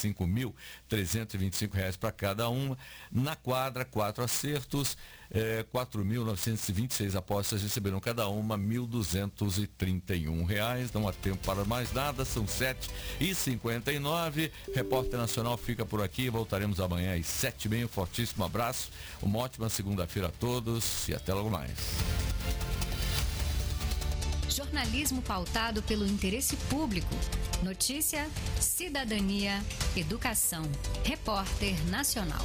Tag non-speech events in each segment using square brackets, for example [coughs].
5.325 reais para cada uma. Na quadra, quatro acertos, é, 4.926 apostas receberam cada uma 1.231 reais. Não há tempo para mais nada, são 7 e 59 Repórter Nacional fica por aqui. Voltaremos amanhã às 7h30. Um fortíssimo abraço. Uma ótima segunda-feira a todos e até logo mais. Jornalismo pautado pelo interesse público. Notícia, cidadania, educação. Repórter Nacional.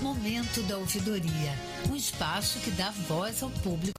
Momento da Ouvidoria um espaço que dá voz ao público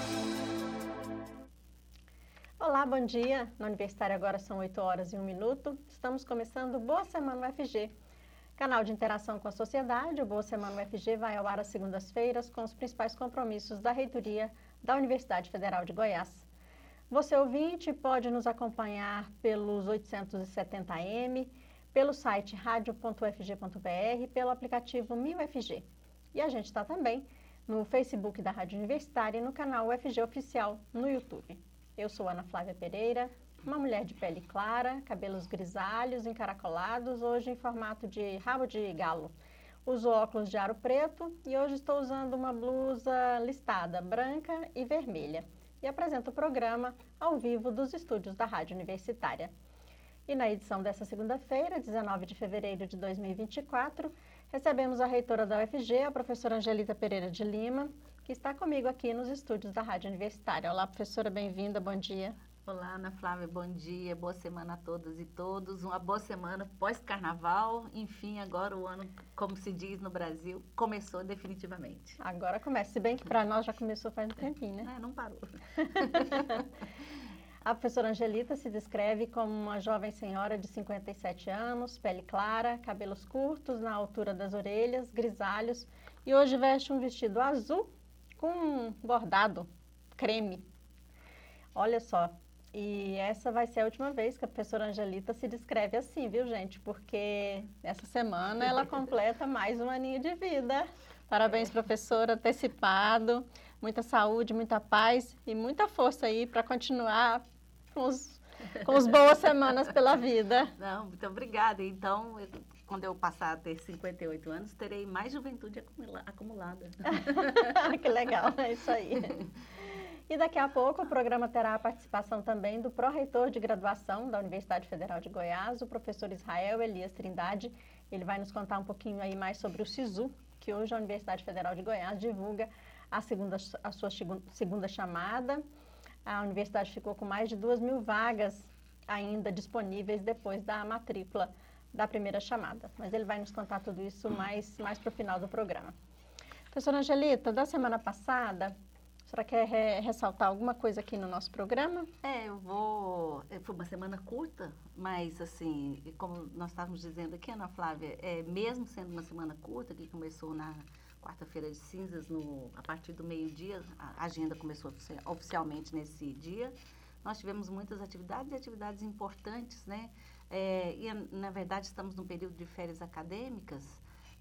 Olá, bom dia. Na Universitária agora são 8 horas e 1 minuto. Estamos começando Boa Semana UFG. Canal de interação com a sociedade, o Boa Semana UFG vai ao ar às segundas-feiras com os principais compromissos da reitoria da Universidade Federal de Goiás. Você ouvinte pode nos acompanhar pelos 870M, pelo site radio.ufg.br, pelo aplicativo MilFG. E a gente está também no Facebook da Rádio Universitária e no canal UFG Oficial no YouTube. Eu sou Ana Flávia Pereira, uma mulher de pele clara, cabelos grisalhos, encaracolados, hoje em formato de rabo de galo. Uso óculos de aro preto e hoje estou usando uma blusa listada branca e vermelha. E apresento o programa ao vivo dos estúdios da Rádio Universitária. E na edição dessa segunda-feira, 19 de fevereiro de 2024, recebemos a reitora da UFG, a professora Angelita Pereira de Lima, que está comigo aqui nos estúdios da Rádio Universitária. Olá, professora, bem-vinda, bom dia. Olá, Ana Flávia, bom dia, boa semana a todas e todos. Uma boa semana pós-carnaval. Enfim, agora o ano, como se diz no Brasil, começou definitivamente. Agora começa, se bem que para nós já começou faz um tempinho, né? É, não parou. [laughs] a professora Angelita se descreve como uma jovem senhora de 57 anos, pele clara, cabelos curtos na altura das orelhas, grisalhos, e hoje veste um vestido azul com bordado creme. Olha só, e essa vai ser a última vez que a professora Angelita se descreve assim, viu, gente? Porque essa semana ela [laughs] completa mais um aninho de vida. Parabéns, professora, antecipado. Muita saúde, muita paz e muita força aí para continuar com os, com os boas semanas pela vida. Não, muito obrigada. Então, eu quando eu passar a ter 58 anos, terei mais juventude acumula acumulada. [laughs] que legal, é isso aí. E daqui a pouco o programa terá a participação também do pró-reitor de graduação da Universidade Federal de Goiás, o professor Israel Elias Trindade. Ele vai nos contar um pouquinho aí mais sobre o SISU, que hoje a Universidade Federal de Goiás divulga a, segunda, a sua segunda chamada. A universidade ficou com mais de duas mil vagas ainda disponíveis depois da matrícula da primeira chamada. Mas ele vai nos contar tudo isso mais, mais para o final do programa. Professora Angelita, da semana passada, a senhora quer re ressaltar alguma coisa aqui no nosso programa? É, eu vou. É, foi uma semana curta, mas assim, como nós estávamos dizendo aqui, Ana Flávia, é, mesmo sendo uma semana curta, que começou na quarta-feira de cinzas, no, a partir do meio-dia, a agenda começou oficialmente nesse dia. Nós tivemos muitas atividades e atividades importantes, né? É, e, na verdade, estamos num período de férias acadêmicas,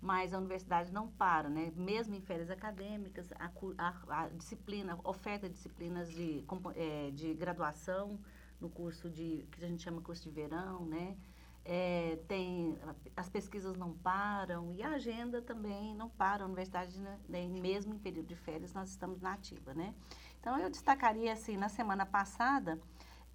mas a universidade não para, né? Mesmo em férias acadêmicas, a, a, a disciplina, oferta disciplinas de, é, de graduação no curso de, que a gente chama curso de verão, né? é, tem, as pesquisas não param e a agenda também não para. A universidade, né, mesmo em período de férias, nós estamos na ativa, né? Então, eu destacaria, assim, na semana passada,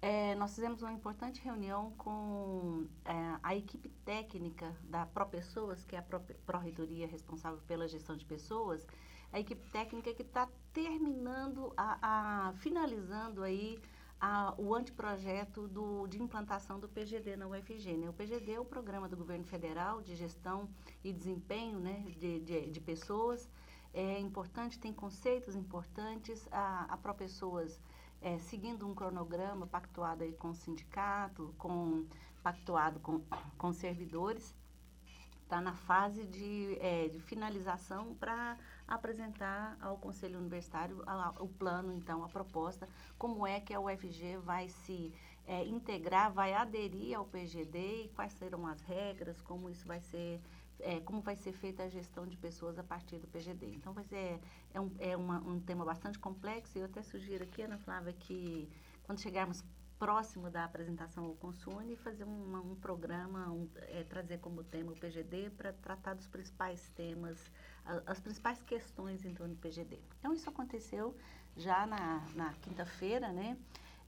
é, nós fizemos uma importante reunião com é, a equipe técnica da ProPessoas, que é a Pró-Reitoria responsável pela gestão de pessoas, a equipe técnica que está terminando, a, a, finalizando aí a, o anteprojeto do, de implantação do PGD na UFG. Né? O PGD é o Programa do Governo Federal de Gestão e Desempenho né, de, de, de Pessoas. É importante, tem conceitos importantes. A, a ProPessoas, é, seguindo um cronograma pactuado aí com o sindicato, com, pactuado com, [coughs] com servidores, está na fase de, é, de finalização para apresentar ao Conselho Universitário a, a, o plano, então, a proposta, como é que a UFG vai se é, integrar, vai aderir ao PGD e quais serão as regras, como isso vai ser, é, como vai ser feita a gestão de pessoas a partir do PGD. Então, vai ser, é, um, é uma, um tema bastante complexo e eu até sugiro aqui, Ana Flávia, que quando chegarmos próximo da apresentação ao Consune, fazer uma, um programa, um, é, trazer como tema o PGD para tratar dos principais temas, a, as principais questões em torno do PGD. Então, isso aconteceu já na, na quinta-feira, né?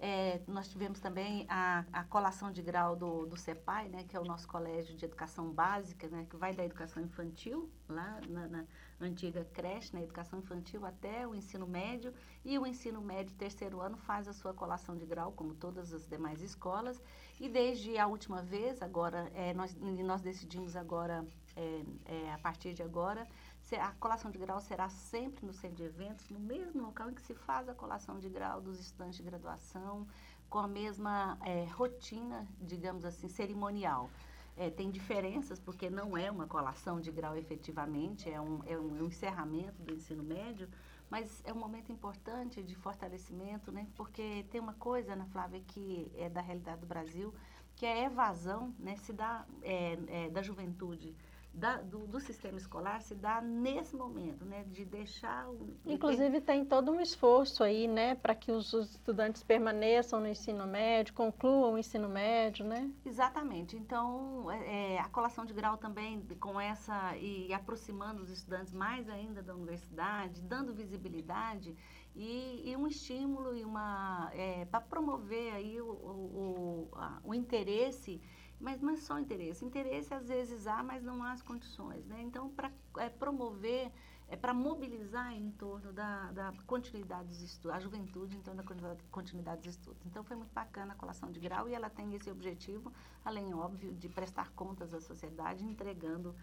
É, nós tivemos também a, a colação de grau do, do CEPAI, né, que é o nosso colégio de educação básica, né, que vai da educação infantil, lá na, na antiga creche, na educação infantil, até o ensino médio, e o ensino médio terceiro ano faz a sua colação de grau, como todas as demais escolas, e desde a última vez, agora, é, nós, nós decidimos agora, é, é a partir de agora, a colação de grau será sempre no centro de eventos, no mesmo local em que se faz a colação de grau dos estudantes de graduação, com a mesma é, rotina, digamos assim, cerimonial. É, tem diferenças, porque não é uma colação de grau efetivamente, é um, é um, é encerramento do ensino médio, mas é um momento importante de fortalecimento, né? porque tem uma coisa, Ana Flávia, que é da realidade do Brasil, que é a evasão né? se dá é, é, da juventude da, do, do, sistema escolar se dá nesse momento, né, de deixar o... Inclusive tem todo um esforço aí, né, para que os, os, estudantes permaneçam no ensino médio, concluam o ensino médio, né? Exatamente. Então, é, é a colação de grau também com essa e, e aproximando os estudantes mais ainda da universidade, dando visibilidade e, e um estímulo e uma é, para promover aí o, o, o, a, o interesse mas não é só interesse. Interesse às vezes há, mas não há as condições. Né? Então, para é, promover, é para mobilizar em torno da, da continuidade dos estudos, a juventude em torno da continuidade dos estudos. Então, foi muito bacana a colação de grau e ela tem esse objetivo, além, óbvio, de prestar contas à sociedade, entregando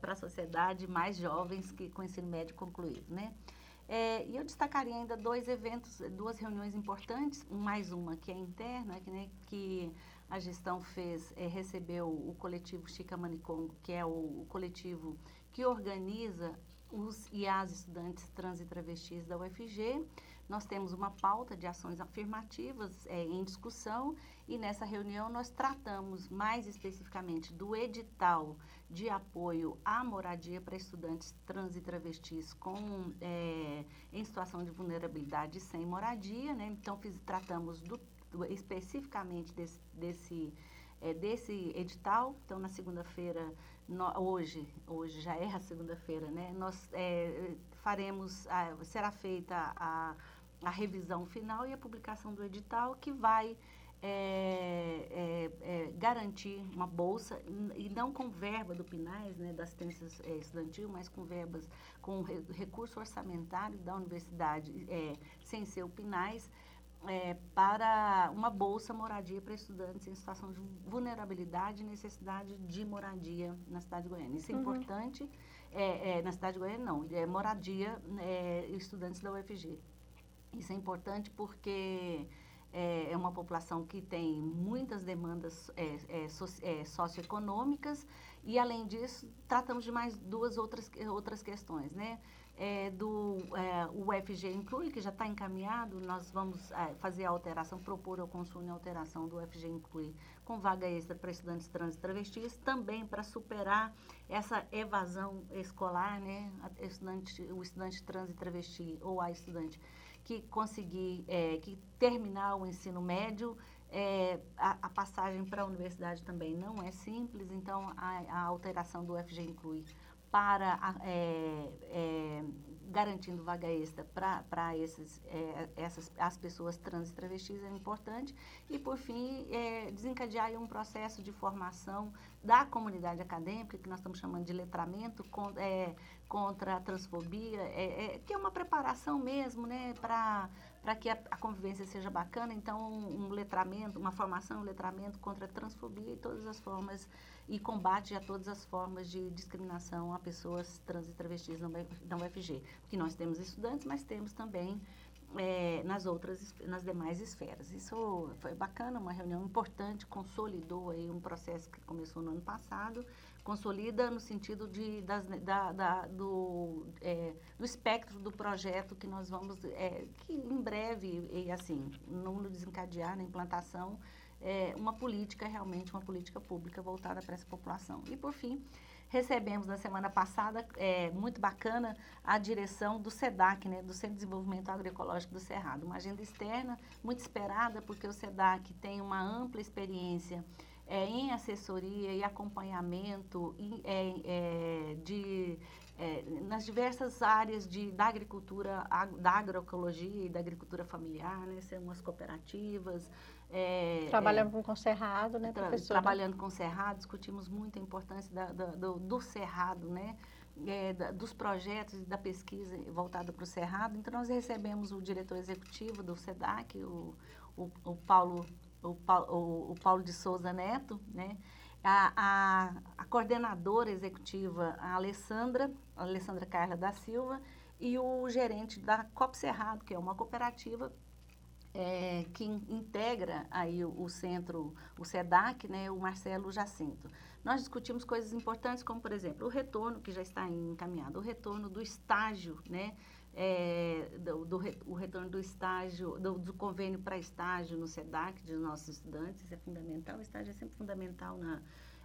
para a sociedade mais jovens que com ensino médio concluído. Né? É, e eu destacaria ainda dois eventos, duas reuniões importantes, mais uma que é interna, que, né, que a gestão fez, é, recebeu o coletivo Chica Manicongo, que é o, o, coletivo que organiza os e as estudantes trans e travestis da UFG. Nós temos uma pauta de ações afirmativas é, em discussão e nessa reunião nós tratamos mais especificamente do edital de apoio à moradia para estudantes trans e travestis com, é, em situação de vulnerabilidade sem moradia. Né? Então, fiz, tratamos do especificamente desse, desse, é, desse edital. Então, na segunda-feira, hoje, hoje já é a segunda-feira, né? Nós é, faremos, a, será feita a, a revisão final e a publicação do edital que vai é, é, é, garantir uma bolsa, e não com verba do PINAES, né, da assistência é, estudantil, mas com verbas, com recurso orçamentário da universidade, é, sem ser o PINAES, é, para uma bolsa moradia para estudantes em situação de vulnerabilidade e necessidade de moradia na cidade de Goiânia. Isso é uhum. importante, é, é, na cidade de Goiânia não, é moradia é, estudantes da UFG. Isso é importante porque é, é uma população que tem muitas demandas é, é, so, é, socioeconômicas e, além disso, tratamos de mais duas outras, outras questões, né? É, do é, UFG Inclui, que já está encaminhado, nós vamos é, fazer a alteração, propor ao consumo a alteração do UFG Inclui com vaga extra para estudantes trans e travestis, também para superar essa evasão escolar, né? Estudante, o estudante trans e travesti ou a estudante que conseguir, é, que terminar o ensino médio É, a, a, passagem para a universidade também não é simples, então a, a alteração do FG inclui para é, é, garantindo vaga extra para esses é, essas as pessoas trans e travestis é importante. E por fim é, desencadear um processo de formação da comunidade acadêmica que nós estamos chamando de letramento com, é, contra a transfobia é, é, que é uma preparação mesmo né para para que a, a, convivência seja bacana então um, um letramento uma formação um letramento contra a transfobia e todas as formas e combate a todas as formas de discriminação a pessoas trans e travestis na UFG. Porque nós temos estudantes, mas temos também é, nas outras, nas demais esferas. Isso foi bacana, uma reunião importante, consolidou aí um processo que começou no ano passado, consolida no sentido de, das, da, da, do, é, do espectro do projeto que nós vamos, é, que em breve, e assim, no desencadear, na implantação, é, uma política, realmente uma política pública voltada para essa população. E, por fim, recebemos na semana passada, é, muito bacana, a direção do SEDAC, né, do Centro de Desenvolvimento Agroecológico do Cerrado. Uma agenda externa muito esperada, porque o SEDAC tem uma ampla experiência é, em assessoria e acompanhamento é, é, de, é, nas diversas áreas de, da agricultura, da agroecologia e da agricultura familiar, né, são as cooperativas, é, trabalhando com o cerrado, né, tra Trabalhando com o cerrado, discutimos muito a importância da, da, do, do, cerrado, né, é, da, dos projetos e da pesquisa voltada para o cerrado. Então, nós recebemos o diretor executivo do SEDAC, o, o, o Paulo, o, o, o, Paulo de Souza Neto, né, a, a, a coordenadora executiva, a Alessandra, a Alessandra Carla da Silva, e o gerente da COP Cerrado, que é uma cooperativa é, que integra aí o, o, centro, o SEDAC, né, o Marcelo Jacinto. Nós discutimos coisas importantes, como, por exemplo, o retorno, que já está encaminhado, o retorno do estágio, né, é, do, do, o retorno do estágio, do, do convênio para estágio no SEDAC de nossos estudantes, isso é fundamental. O estágio é sempre fundamental na,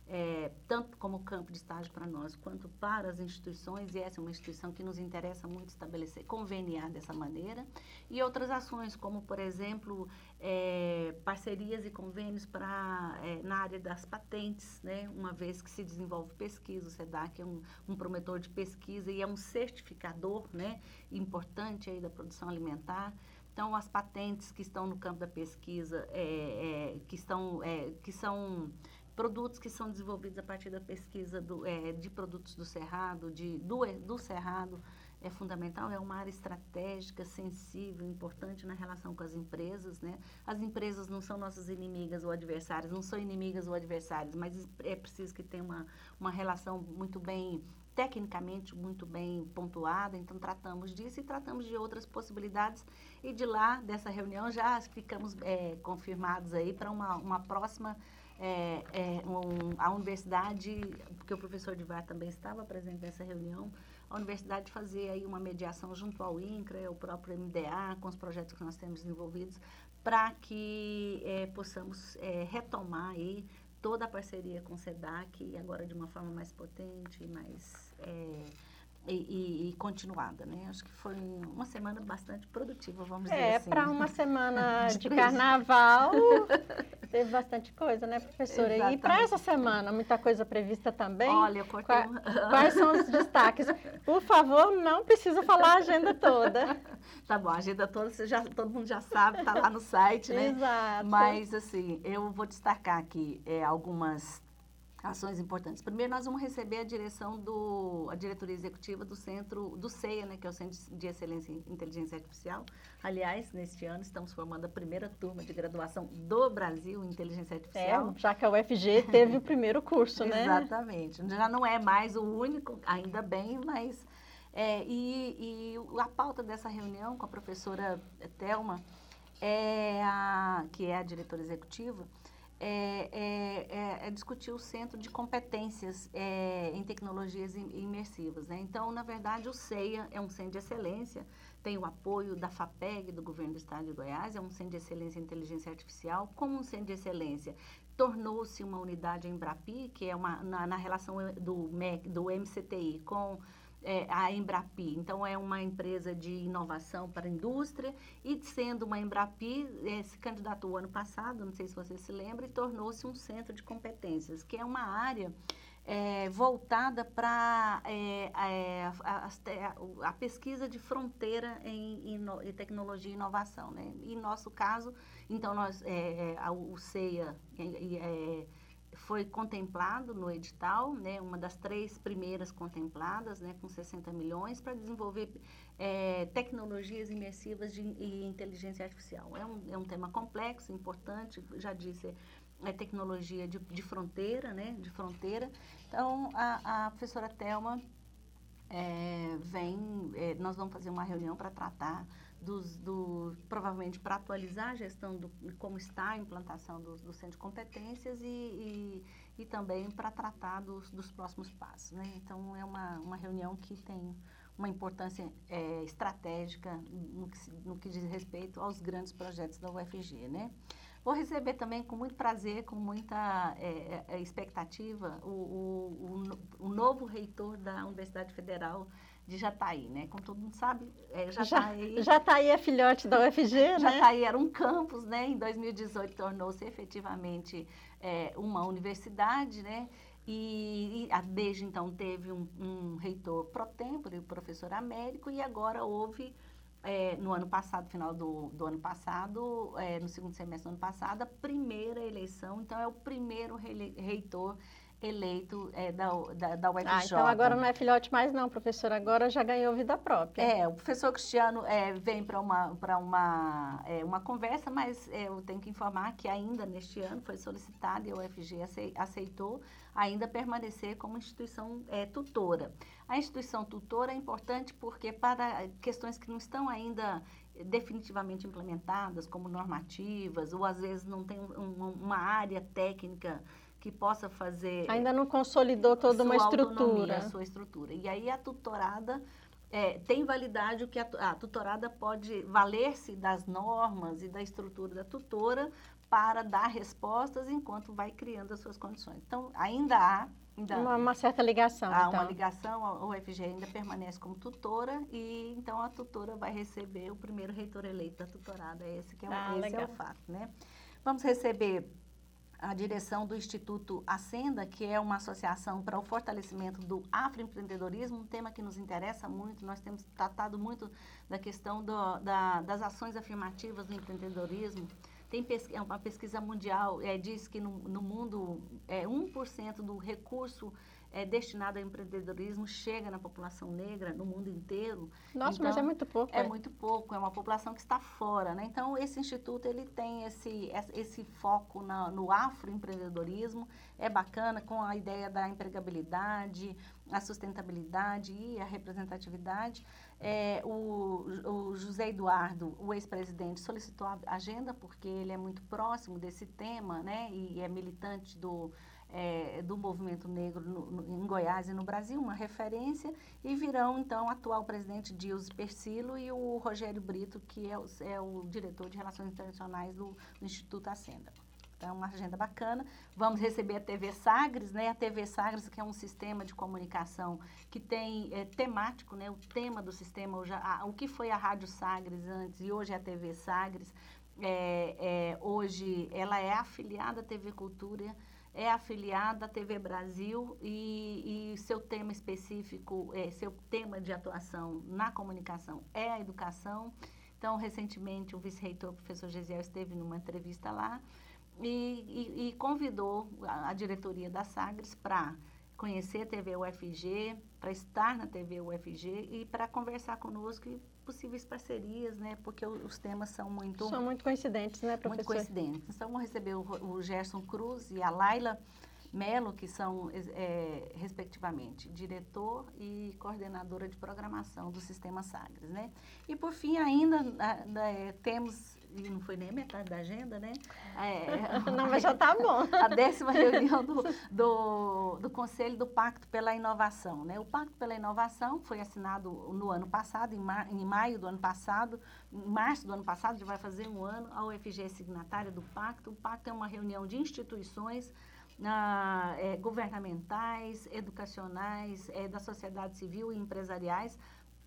é, tanto como campo de estágio para nós, quanto para as instituições, e essa é uma instituição que nos interessa muito estabelecer, conveniar dessa maneira, e outras ações, como, por exemplo, é, parcerias e convênios para, é, na área das patentes, né? uma vez que se desenvolve pesquisa, o SEDAC é um, um promotor de pesquisa e é um certificador né? importante aí da produção alimentar, então, as patentes que estão no campo da pesquisa, é, é, que, estão, é, que são produtos que são desenvolvidos a partir da pesquisa do, é, de produtos do Cerrado, de, do, do Cerrado, é fundamental, é uma área estratégica, sensível, importante na relação com as empresas. Né? As empresas não são nossas inimigas ou adversárias, não são inimigas ou adversárias, mas é preciso que tenha uma, uma relação muito bem, tecnicamente muito bem pontuada, então tratamos disso e tratamos de outras possibilidades. E de lá, dessa reunião, já ficamos é, confirmados aí para uma, uma próxima é, é, um, a universidade, porque o professor Divar também estava presente nessa reunião, a universidade fazer aí uma mediação junto ao INCRA, o próprio MDA, com os projetos que nós temos desenvolvidos, para que é, possamos é, retomar aí toda a parceria com o SEDAC, agora de uma forma mais potente, mais é, e, e, e, continuada, né? Acho que foi uma semana bastante produtiva, vamos é, dizer assim. É, para uma semana [laughs] de carnaval, [laughs] teve bastante coisa, né, professora? Exatamente. E para essa semana, muita coisa prevista também? Olha, eu cortei... Qua, [laughs] quais são os destaques? Por favor, não precisa falar a agenda toda. Tá bom, a agenda toda, você já, todo mundo já sabe, está lá no site, né? Exato. Mas, assim, eu vou destacar aqui é, algumas ações importantes. Primeiro, nós vamos receber a direção do, a diretoria executiva do centro, do CEA, né, que é o Centro de Excelência em Inteligência Artificial. Aliás, neste ano estamos formando a primeira turma de graduação do Brasil em Inteligência Artificial. É, já que a UFG teve o primeiro curso, né? [laughs] Exatamente. Já não é mais o único, ainda bem, mas... É, e, e a pauta dessa reunião com a professora Thelma, é a, que é a diretora executiva, é, é, é, é, discutir o centro de competências é, em tecnologias imersivas. Né? Então, na verdade, o CEIA é um centro de excelência, tem o apoio da FAPEG, do governo do estado de Goiás, é um centro de excelência em inteligência artificial. Como um centro de excelência, tornou-se uma unidade em Embrapi, que é uma, na, na relação do, MEC, do MCTI com é, a Embrapi. Então, é uma empresa de inovação para a indústria e, sendo uma Embrapi, é, se candidatou ano passado, não sei se você se lembra, e tornou-se um centro de competências, que é uma área é, voltada para é, é, a, a, a, pesquisa de fronteira em, em, em, tecnologia e inovação. Né? Em nosso caso, então, nós, é, é, a, o CEA foi contemplado no edital, né, uma das três primeiras contempladas, né, com 60 milhões, para desenvolver é, tecnologias imersivas de, inteligência artificial. É um, é um tema complexo, importante, já disse, é tecnologia de, de fronteira, né, de fronteira. Então, a, a professora Thelma é, vem, é, nós vamos fazer uma reunião para tratar dos, do, provavelmente para atualizar a gestão do como está a implantação do, do centro de competências e, e, e também para tratar dos, dos próximos passos. Né? Então, é uma, uma reunião que tem uma importância é, estratégica no que, no que diz respeito aos grandes projetos da UFG. Né? Vou receber também com muito prazer, com muita é, é, expectativa, o, o, o, o novo reitor da Universidade Federal de Jataí, né? Como todo mundo sabe, é, Jataí... Jataí é filhote da UFG, [laughs] né? Jataí era um campus, né? Em 2018 tornou-se efetivamente é, uma universidade, né? E, e, desde então teve um, um reitor pro tempore, o professor Américo, e agora houve, é, no ano passado, final do, do ano passado, é, no segundo semestre do ano passado, a primeira eleição, então é o primeiro reitor eleito é, da, da, da UFJ. Ah, então agora não é filhote mais não, professor, agora já ganhou vida própria. É, o professor Cristiano é, vem para uma, uma, é, uma conversa, mas eu tenho que informar que ainda neste ano foi solicitado e a UFG aceitou ainda permanecer como instituição é, tutora. A instituição tutora é importante porque para questões que não estão ainda definitivamente implementadas, como normativas, ou às vezes não tem um, uma área técnica que possa fazer. Ainda não consolidou toda uma estrutura. A sua estrutura. E aí a tutorada é, tem validade o que a, a tutorada pode valer-se das normas e da estrutura da tutora para dar respostas enquanto vai criando as suas condições. Então, ainda há ainda uma, uma, certa ligação. Há então. uma ligação, a UFG ainda permanece como tutora e então a tutora vai receber o primeiro reitor eleito da tutorada. Esse, que é, ah, esse é o fato, né? Vamos receber a direção do Instituto Ascenda, que é uma associação para o fortalecimento do afroempreendedorismo, um tema que nos interessa muito. Nós temos tratado muito da questão do, da, das ações afirmativas do empreendedorismo. Tem pesquisa, é uma pesquisa mundial, é, diz que no, no mundo é, 1% do recurso é, destinado ao empreendedorismo chega na população negra no mundo inteiro. Nossa, então, mas é muito pouco. É, é, muito pouco, é uma população que está fora, né? Então, esse instituto, ele tem esse, esse foco na, no afroempreendedorismo, é bacana com a ideia da empregabilidade, a sustentabilidade e a representatividade. É, o, o, José Eduardo, o ex-presidente, solicitou a agenda porque ele é muito próximo desse tema, né? E é militante do é, do movimento negro no, no, em Goiás e no Brasil, uma referência, e virão, então, o atual presidente Dias Persilo e o Rogério Brito, que é o, é o diretor de Relações Internacionais do, do Instituto Ascenda. Então, é uma agenda bacana. Vamos receber a TV Sagres, né? A TV Sagres, que é um sistema de comunicação que tem é, temático, né? O tema do sistema, já, a, o que foi a Rádio Sagres antes e hoje é a TV Sagres. É, é, hoje ela é afiliada à TV Cultura, é afiliada à TV Brasil e, e seu tema específico, é, seu tema de atuação na comunicação é a educação. Então, recentemente, o vice-reitor, professor Gesiel, esteve numa entrevista lá e, e, e convidou a, a, diretoria da Sagres para conhecer a TV UFG, para estar na TV UFG e para conversar conosco e possíveis parcerias, né? Porque os temas são muito... São muito coincidentes, né, professor? Muito coincidentes. Então, vamos receber o, o Gerson Cruz e a Laila Melo, que são, é, respectivamente, diretor e coordenadora de programação do Sistema Sagres, né? E, por fim, ainda é, temos e não foi nem a metade da agenda, né? É, [laughs] não, mas já está bom. A décima reunião do, do, do, Conselho do Pacto pela Inovação. Né? O Pacto pela Inovação foi assinado no ano passado, em, mar, em maio do ano passado, em março do ano passado, já vai fazer um ano, a UFG é signatária do Pacto. O Pacto é uma reunião de instituições ah, é, governamentais, educacionais, é, da sociedade civil e empresariais,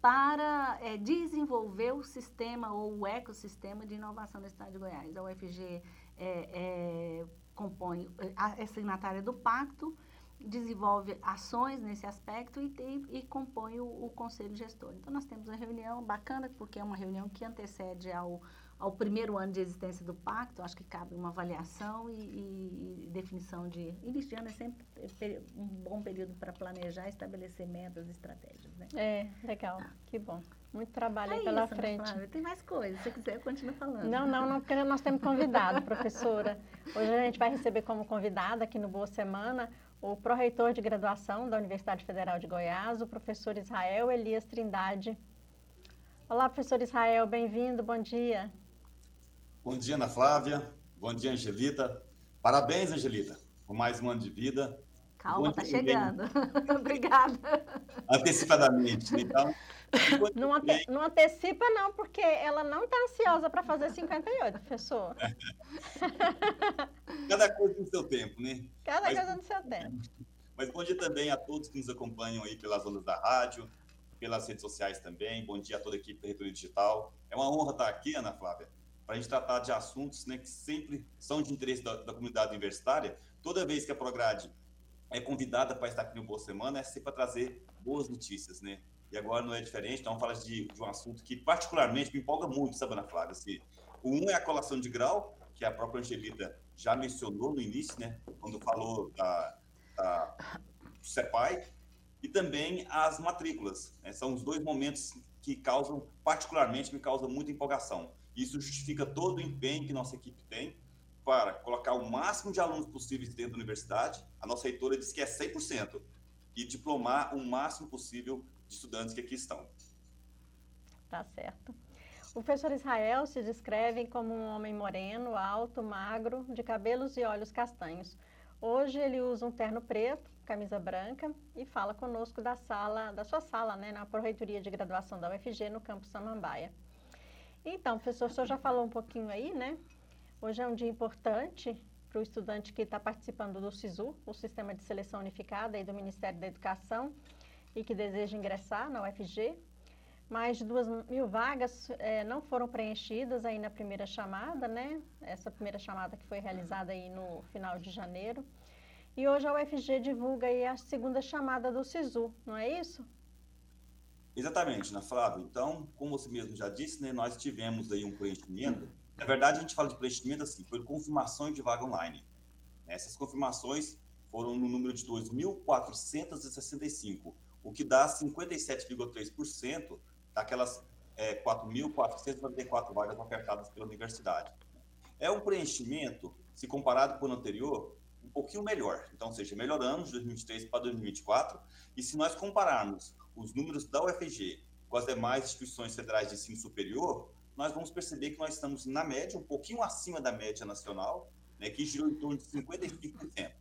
para é, desenvolver o sistema ou o ecossistema de inovação da cidade de Goiás. A UFG é, é, compõe, é signatária do pacto, desenvolve ações nesse aspecto e, e, e compõe o, o, conselho gestor. Então, nós temos uma reunião bacana, porque é uma reunião que antecede ao, ao primeiro ano de existência do pacto, acho que cabe uma avaliação e, e, definição de... Início de ano é sempre um bom período para planejar, estabelecer metas e estratégias, né? É, legal, ah. que bom. Muito trabalho é aí pela isso, frente. Flávia, tem mais coisas, se quiser eu continuo falando. Não, não, não, porque nós temos convidado, professora. Hoje a gente vai receber como convidada aqui no Boa Semana o pró-reitor de graduação da Universidade Federal de Goiás, o professor Israel Elias Trindade. Olá, professor Israel, bem-vindo, bom dia. Bom dia, Ana Flávia. Bom dia, Angelita. Parabéns, Angelita, por mais um ano de vida. Calma, tá chegando. [laughs] Obrigada. Antecipadamente, então. [laughs] Não, ante, não, antecipa, não, porque ela não está ansiosa para fazer 58, professor. [laughs] Cada coisa no seu tempo, né? Cada Mas, coisa no seu tempo. Mas bom dia também a todos que nos acompanham aí pelas ondas da rádio, pelas redes sociais também. Bom dia a toda a equipe da Reitoria Digital. É uma honra estar aqui, Ana Flávia, para a gente tratar de assuntos né, que sempre são de interesse da, da comunidade universitária. Toda vez que a Prograde é convidada para estar aqui no Boa Semana, é sempre para trazer boas notícias, né? E agora não é diferente, então falar de, de um assunto que particularmente me empolga muito, sabe, Ana Flávia? Assim, o um é a colação de grau, que a própria Angelita já mencionou no início, né? Quando falou da, da CEPAI, e também as matrículas. Né? São os dois momentos que causam, particularmente, me causam muita empolgação. Isso justifica todo o empenho que nossa equipe tem para colocar o máximo de alunos possíveis dentro da universidade. A nossa reitora diz que é 100%. E diplomar o máximo possível de estudantes que aqui estão. Tá certo. O professor Israel se descreve como um homem moreno, alto, magro, de cabelos e olhos castanhos. Hoje ele usa um terno preto, camisa branca e fala conosco da sala, da sua sala, né, na Proreitoria de Graduação da UFG no campus Samambaia. Então, professor, o senhor já falou um pouquinho aí, né? Hoje é um dia importante para o estudante que está participando do SISU, o Sistema de Seleção Unificada aí do Ministério da Educação, e que deseja ingressar na UFG. Mais de duas mil vagas é, não foram preenchidas aí na primeira chamada, né? Essa primeira chamada que foi realizada aí no final de janeiro. E hoje a UFG divulga aí a segunda chamada do SISU, não é isso? Exatamente, Ana Flávia. Então, como você mesmo já disse, né, nós tivemos aí um preenchimento. Na verdade, a gente fala de preenchimento assim, foi confirmações de vaga online. Essas confirmações foram no número de 2.465, o que dá 57,3% daquelas é, 4.494 vagas ofertadas pela universidade. É um preenchimento, se comparado com o anterior, um pouquinho melhor. Então, ou seja, melhoramos de 2023 para 2024. E se nós compararmos os números da UFG com as demais instituições federais de ensino superior, nós vamos perceber que nós estamos na média, um pouquinho acima da média nacional, né, que girou em torno de 55%.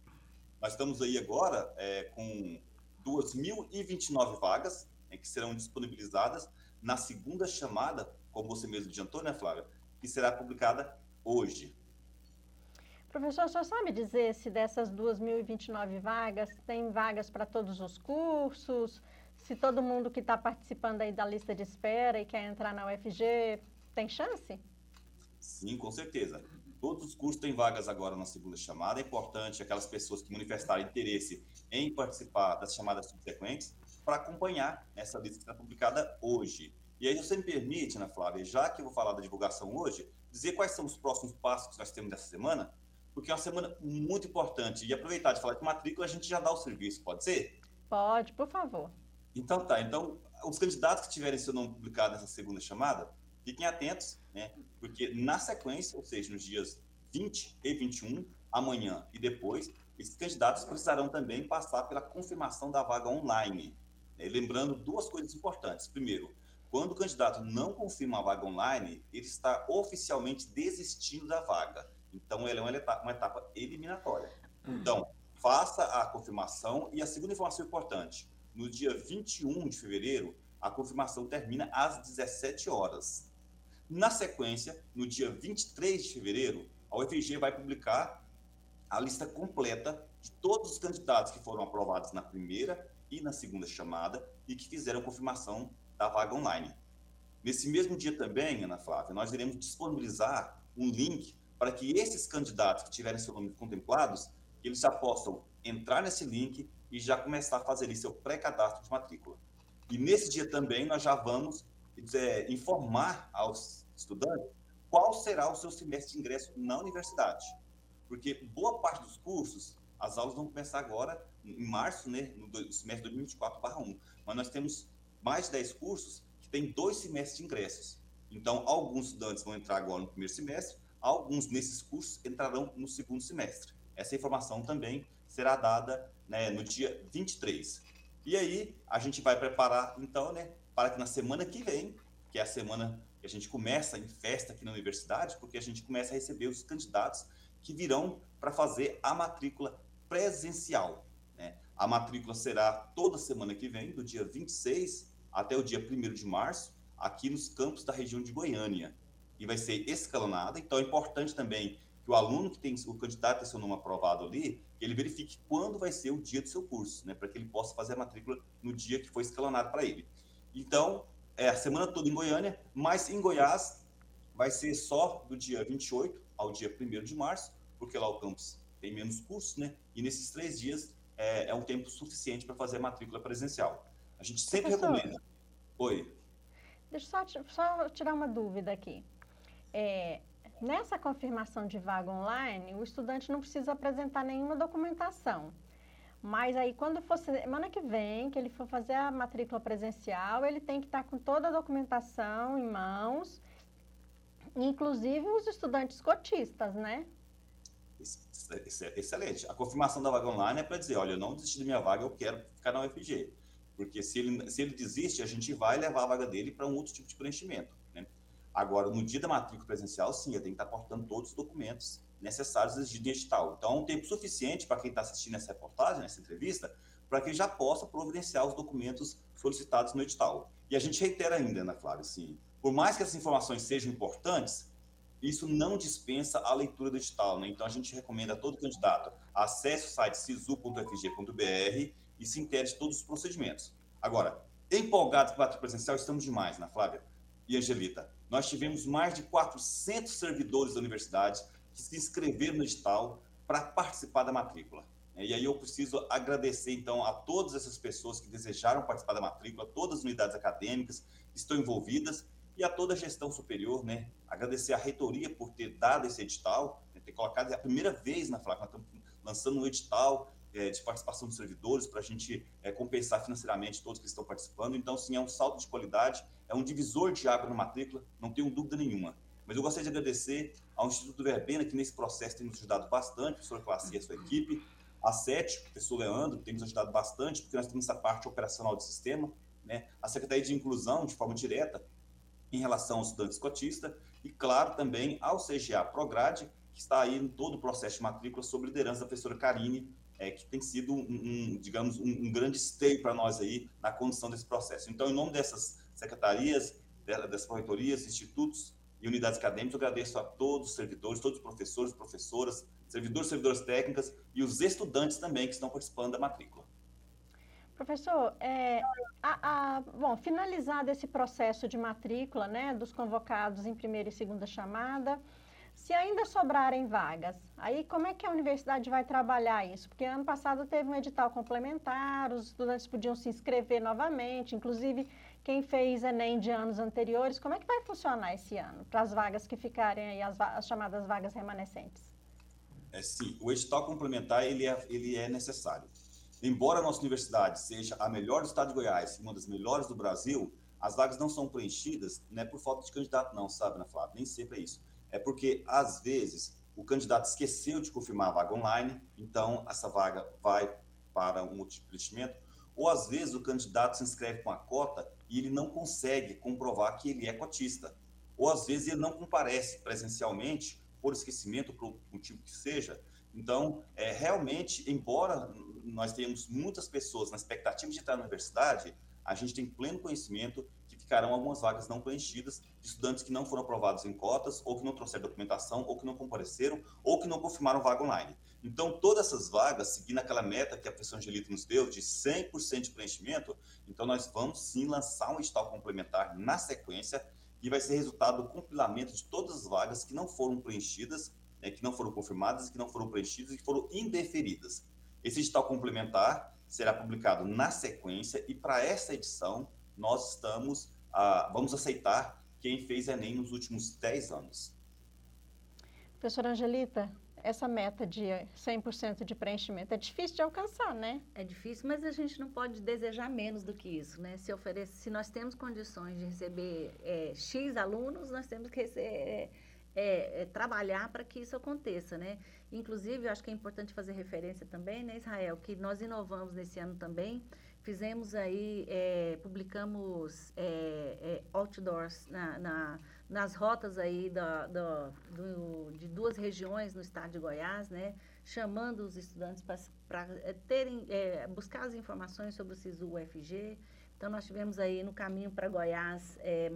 Nós estamos aí agora é, com 2.029 vagas né, que serão disponibilizadas na segunda chamada, como você mesmo adiantou, né, Flávia? Que será publicada hoje. Professor, senhor sabe dizer se dessas 2.029 vagas, tem vagas para todos os cursos? Se todo mundo que está participando aí da lista de espera e quer entrar na UFG tem chance? Sim, com certeza. Todos os cursos têm vagas agora na segunda chamada. É importante aquelas pessoas que manifestaram interesse em participar das chamadas subsequentes para acompanhar essa lista que será publicada hoje. E aí, se você me permite, Ana Flávia, já que eu vou falar da divulgação hoje, dizer quais são os próximos passos que nós temos dessa semana, porque é uma semana muito importante. E aproveitar de falar de matrícula, a gente já dá o serviço, pode ser? Pode, por favor. Então tá, então os candidatos que tiverem seu nome publicado nessa segunda chamada, fiquem atentos, né? Porque na sequência, ou seja, nos dias 20 e 21, amanhã e depois, esses candidatos precisarão também passar pela confirmação da vaga online. Né? Lembrando duas coisas importantes. Primeiro, quando o candidato não confirma a vaga online, ele está oficialmente desistindo da vaga. Então, ela é uma etapa, uma etapa eliminatória. Então, faça a confirmação. E a segunda informação importante: no dia 21 de fevereiro, a confirmação termina às 17 horas. Na sequência, no dia 23 de fevereiro, a UFG vai publicar a lista completa de todos os candidatos que foram aprovados na primeira e na segunda chamada e que fizeram confirmação da vaga online. Nesse mesmo dia também, Ana Flávia, nós iremos disponibilizar um link para que esses candidatos que tiverem seu nome contemplados, eles já possam entrar nesse link e já começar a fazer seu pré-cadastro de matrícula. E nesse dia também nós já vamos é, informar aos estudantes qual será o seu semestre de ingresso na universidade. Porque boa parte dos cursos, as aulas vão começar agora em março, né, no semestre 2024/1. Mas nós temos mais de 10 cursos que têm dois semestres de ingressos. Então, alguns estudantes vão entrar agora no primeiro semestre, alguns nesses cursos entrarão no segundo semestre. Essa informação também será dada né, no dia 23. E aí, a gente vai preparar, então, né, para que na semana que vem, que é a semana que a gente começa em festa aqui na universidade, porque a gente começa a receber os candidatos que virão para fazer a matrícula presencial. Né? A matrícula será toda semana que vem, do dia 26 até o dia 1 de março, aqui nos campos da região de Goiânia. E vai ser escalonada, então é importante também que o aluno que tem o candidato tem seu nome aprovado ali, ele verifique quando vai ser o dia do seu curso, né, para que ele possa fazer a matrícula no dia que foi escalonado para ele. Então, é a semana toda em Goiânia, mas em Goiás vai ser só do dia 28 ao dia 1 de março, porque lá o campus tem menos cursos, né? E nesses três dias é, é um tempo suficiente para fazer a matrícula presencial. A gente sempre Professor, recomenda. Oi. Deixa eu só, só tirar uma dúvida aqui. É, nessa confirmação de vaga online, o estudante não precisa apresentar nenhuma documentação. Mas aí, quando for semana que vem, que ele for fazer a matrícula presencial, ele tem que estar com toda a documentação em mãos, inclusive os estudantes cotistas, né? Excelente. A confirmação da vaga online é para dizer, olha, eu não desisti da minha vaga, eu quero ficar na UFG. Porque se ele, se ele desiste, a gente vai levar a vaga dele para um outro tipo de preenchimento. Agora, no dia da matrícula presencial, sim, ele tem que estar portando todos os documentos necessários exigidos em edital. Então, é um tempo suficiente para quem está assistindo essa reportagem, essa entrevista, para que já possa providenciar os documentos solicitados no edital. E a gente reitera ainda, Ana Flávia, assim, por mais que essas informações sejam importantes, isso não dispensa a leitura do edital. Né? Então, a gente recomenda a todo candidato acesse o site sisu.fg.br e se intere de todos os procedimentos. Agora, empolgados com a presencial, estamos demais, Ana Flávia e Angelita. Nós tivemos mais de 400 servidores da universidade que se inscreveram no edital para participar da matrícula. E aí eu preciso agradecer, então, a todas essas pessoas que desejaram participar da matrícula, todas as unidades acadêmicas que estão envolvidas e a toda a gestão superior, né? Agradecer à reitoria por ter dado esse edital, né? ter colocado, é a primeira vez na FLAC, nós estamos lançando um edital é, de participação dos servidores para a gente é, compensar financeiramente todos que estão participando. Então, sim, é um salto de qualidade, é um divisor de água na matrícula, não tenho dúvida nenhuma. Mas eu gostaria de agradecer ao Instituto Verbena, que nesse processo tem nos ajudado bastante, a professora Classi e a sua equipe, a SET, professor Leandro, tem nos ajudado bastante, porque nós temos essa parte operacional do sistema, né? a Secretaria de Inclusão, de forma direta, em relação aos estudantes cotistas, e, claro, também ao CGA Prograde, que está aí em todo o processo de matrícula, sob liderança da professora Karine, é, que tem sido, um, um digamos, um, um, grande esteio para nós aí na condução desse processo. Então, em nome dessas secretarias, dessas corretorias, institutos, e unidades acadêmicas. Eu agradeço a todos os servidores, todos os professores, professoras, servidores, servidoras técnicas e os estudantes também que estão participando da matrícula. Professor, é, a, a, bom, finalizado esse processo de matrícula, né, dos convocados em primeira e segunda chamada, se ainda sobrarem vagas, aí como é que a universidade vai trabalhar isso? Porque ano passado teve um edital complementar, os estudantes podiam se inscrever novamente, inclusive quem fez Enem de anos anteriores, como é que vai funcionar esse ano para as vagas que ficarem aí, as, as, chamadas vagas remanescentes? É, sim, o edital complementar ele é, ele é necessário. Embora a nossa universidade seja a melhor do estado de Goiás, uma das melhores do Brasil, as vagas não são preenchidas, não é por falta de candidato não, sabe, Ana Flávia? Nem sempre é isso. É porque, às vezes, o candidato esqueceu de confirmar a vaga online, então essa vaga vai para um preenchimento, ou às vezes o candidato se inscreve com a cota e ele não consegue comprovar que ele é cotista. Ou às vezes ele não comparece presencialmente, por esquecimento, por motivo que seja. Então, é, realmente, embora nós tenhamos muitas pessoas na expectativa de entrar na universidade, a gente tem pleno conhecimento ficarão algumas vagas não preenchidas de estudantes que não foram aprovados em cotas, ou que não trouxeram documentação, ou que não compareceram, ou que não confirmaram vaga online. Então, todas essas vagas, seguindo aquela meta que a professora Angelita nos deu, de 100% de preenchimento, então nós vamos sim lançar um edital complementar na sequência, e vai ser resultado do compilamento de todas as vagas que não foram preenchidas, né, que não foram confirmadas, que não foram preenchidas e que foram indeferidas. Esse edital complementar será publicado na sequência, e para essa edição, nós estamos, ah, vamos aceitar quem fez Enem nos últimos 10 anos. Professora Angelita, essa meta de 100% de preenchimento é difícil de alcançar, né? É difícil, mas a gente não pode desejar menos do que isso, né? Se, oferece, se nós temos condições de receber é, X alunos, nós temos que receber, é, é, é, trabalhar para que isso aconteça, né? Inclusive, eu acho que é importante fazer referência também, né, Israel, que nós inovamos nesse ano também, fizemos aí, é, publicamos é, é, outdoors na, na, nas rotas aí da, da, do, de duas regiões no estado de Goiás, né? Chamando os estudantes para é, terem, é, buscar as informações sobre o SISU UFG. Então, nós tivemos aí no caminho para Goiás, é,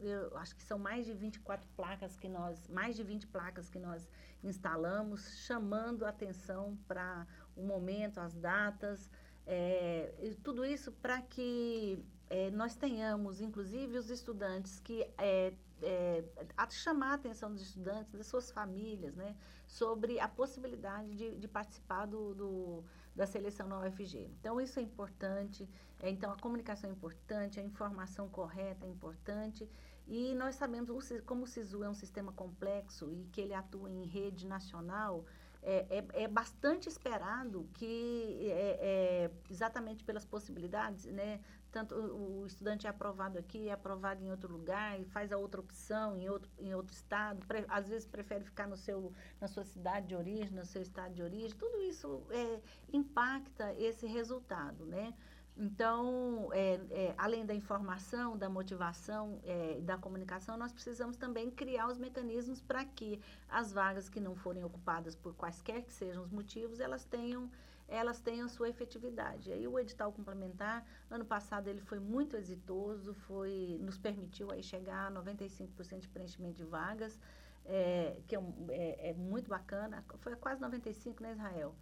eu acho que são mais de 24 placas que nós, mais de 20 placas que nós instalamos, chamando a atenção para o momento, as datas, é, tudo isso para que é, nós tenhamos, inclusive, os estudantes que é, é, a chamar a atenção dos estudantes, das suas famílias, né, sobre a possibilidade de, de participar do, do, da seleção na UFG. Então, isso é importante, é, então a comunicação é importante, a informação correta é importante, e nós sabemos, como o SISU é um sistema complexo e que ele atua em rede nacional, é, é, é, bastante esperado que, é, é, exatamente pelas possibilidades, né, tanto o estudante é aprovado aqui, é aprovado em outro lugar, e faz a outra opção em outro, em outro estado, pre, às vezes prefere ficar no seu, na sua cidade de origem, no seu estado de origem, tudo isso é, impacta esse resultado, né? Então, é, é, além da informação, da motivação é, da comunicação, nós precisamos também criar os mecanismos para que as vagas que não forem ocupadas por quaisquer que sejam os motivos, elas tenham, elas tenham sua efetividade. Aí o edital complementar, ano passado ele foi muito exitoso, foi, nos permitiu aí chegar a 95% de preenchimento de vagas, é, que é, é, é, muito bacana, foi quase 95%, né, Israel?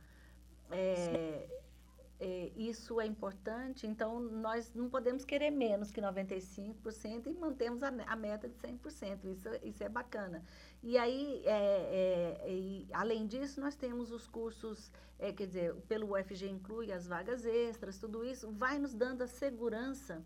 É, é, isso é importante, então nós não podemos querer menos que 95% e mantemos a, a, meta de 100%, isso, isso é bacana. E aí, é, é, e, além disso, nós temos os cursos, é, quer dizer, pelo UFG inclui as vagas extras, tudo isso vai nos dando a segurança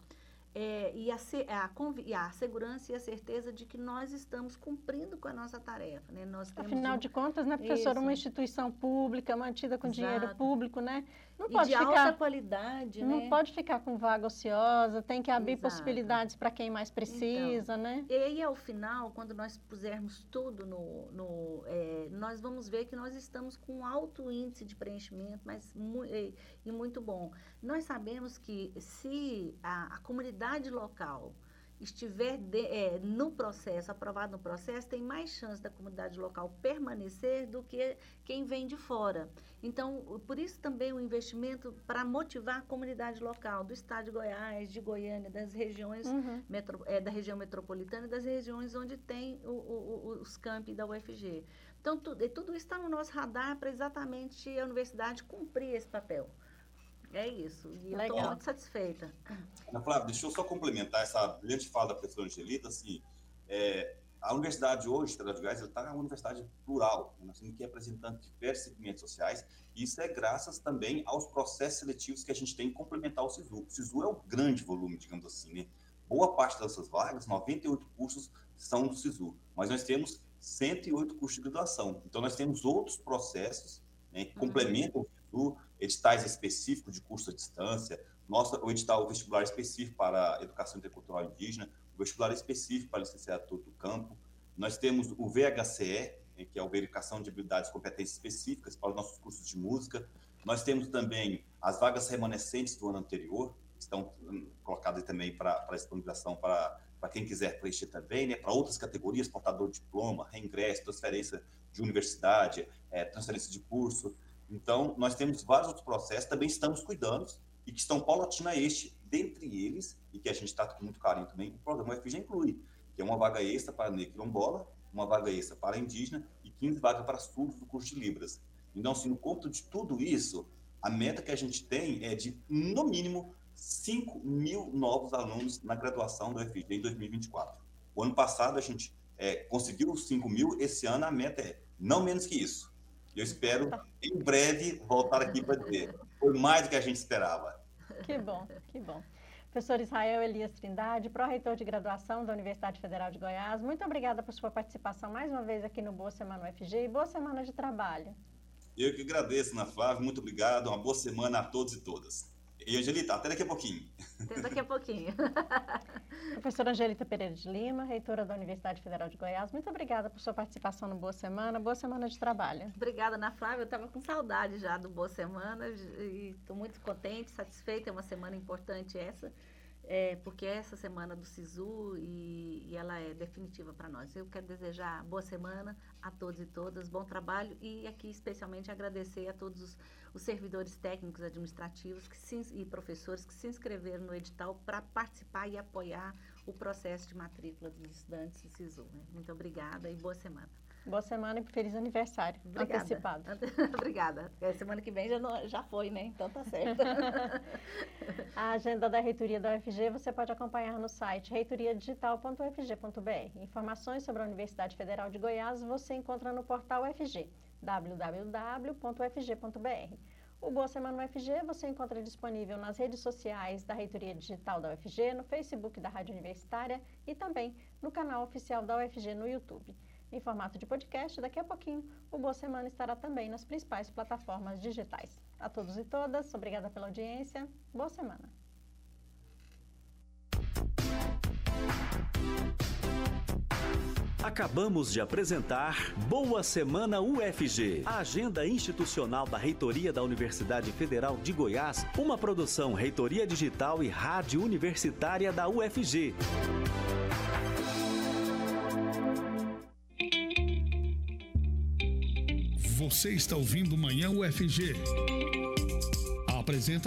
é, e, a, a, e, a, segurança e a certeza de que nós estamos cumprindo com a nossa tarefa. Né? Nós Afinal um... de contas, né, professora, Isso. uma instituição pública, mantida com Exato. dinheiro público, né? Não e pode de ficar, alta qualidade, Não né? pode ficar com vaga ociosa, tem que abrir Exato. possibilidades para quem mais precisa, então, né? E aí, ao final, quando nós pusermos tudo no... no é, nós vamos ver que nós estamos com alto índice de preenchimento, mas mu e, e, muito bom. Nós sabemos que se a, a comunidade local estiver de, é, no processo, aprovado no processo, tem mais chance da comunidade local permanecer do que quem vem de fora. Então, por isso também o investimento para motivar a comunidade local do estado de Goiás, de Goiânia, das regiões, uhum. metro, é, da região metropolitana e das regiões onde tem o, o, os campi da UFG. Então, tudo, tudo isso está no nosso radar para exatamente a universidade cumprir esse papel. É isso. E eu estou muito satisfeita. Ana Flávia, deixa eu só complementar essa brilhante fala da professora Angelita. Assim, é, a universidade hoje, Estrela de Gás, está uma universidade plural. Né? Nós temos que representando diversos segmentos sociais. E isso é graças também aos processos seletivos que a gente tem que complementar o SISU. O SISU é um grande volume, digamos assim. Né? Boa parte dessas vagas, 98 cursos, são do SISU. Mas nós temos 108 cursos de graduação. Então, nós temos outros processos né, que uhum. complementam o SISU, editais específicos de curso à distância, nossa, o edital vestibular específico para educação intercultural indígena, o vestibular específico para licenciatura do campo. Nós temos o VHCE, né, que é a verificação de habilidades e competências específicas para os nossos cursos de música. Nós temos também as vagas remanescentes do ano anterior, que estão hum, colocadas também para, para disponibilização para, para quem quiser preencher também, né, para outras categorias, portador de diploma, reingresso, transferência de universidade, é, transferência de curso. Então, nós temos vários outros processos, também estamos cuidando e que estão paulatina este dentre eles, e que a gente trata com muito carinho também, o programa UFG inclui, que é uma vaga extra para negro quilombola, uma vaga extra para indígena e 15 vagas para surdos do curso de Libras. Então, assim, no conto de tudo isso, a meta que a gente tem é de, no mínimo, 5 mil novos alunos na graduação do UFG em 2024. O ano passado a gente é, conseguiu os 5 mil, esse ano a meta é não menos que isso. Eu espero, em breve, voltar aqui para dizer, foi mais do que a gente esperava. Que bom, que bom. Professor Israel Elias Trindade, pró-reitor de graduação da Universidade Federal de Goiás, muito obrigada por sua participação mais uma vez aqui no Boa Semana UFG e boa semana de trabalho. Eu que agradeço, Ana Flávia, muito obrigado, uma boa semana a todos e todas. E Angelita, até daqui a pouquinho. Até daqui a pouquinho. [laughs] Professora Angelita Pereira de Lima, reitora da Universidade Federal de Goiás, muito obrigada por sua participação no Boa Semana. Boa semana de trabalho. Obrigada, Ana Flávia. Eu estava com saudade já do Boa Semana e estou muito contente, satisfeita. É uma semana importante essa é, porque essa semana do SISU e, e ela é definitiva para nós. Eu quero desejar boa semana a todos e todas, bom trabalho e aqui especialmente agradecer a todos os, os servidores técnicos administrativos que se, e professores que se inscreveram no edital para participar e apoiar o processo de matrícula dos estudantes do SISU. Né? Muito obrigada e boa semana. Boa semana e feliz aniversário Obrigada. antecipado. [laughs] Obrigada. É, semana que vem já, não, já foi, né? Então tá certo. [laughs] a agenda da reitoria da UFG você pode acompanhar no site reitoriadigital.ufg.br. Informações sobre a Universidade Federal de Goiás você encontra no portal UFG, www.ufg.br. O Boa Semana UFG você encontra disponível nas redes sociais da Reitoria Digital da UFG, no Facebook da Rádio Universitária e também no canal oficial da UFG no YouTube em formato de podcast. Daqui a pouquinho, o Boa Semana estará também nas principais plataformas digitais. A todos e todas, obrigada pela audiência. Boa semana. Acabamos de apresentar Boa Semana UFG, a agenda institucional da Reitoria da Universidade Federal de Goiás, uma produção Reitoria Digital e Rádio Universitária da UFG. Você está ouvindo Manhã UFG. Apresenta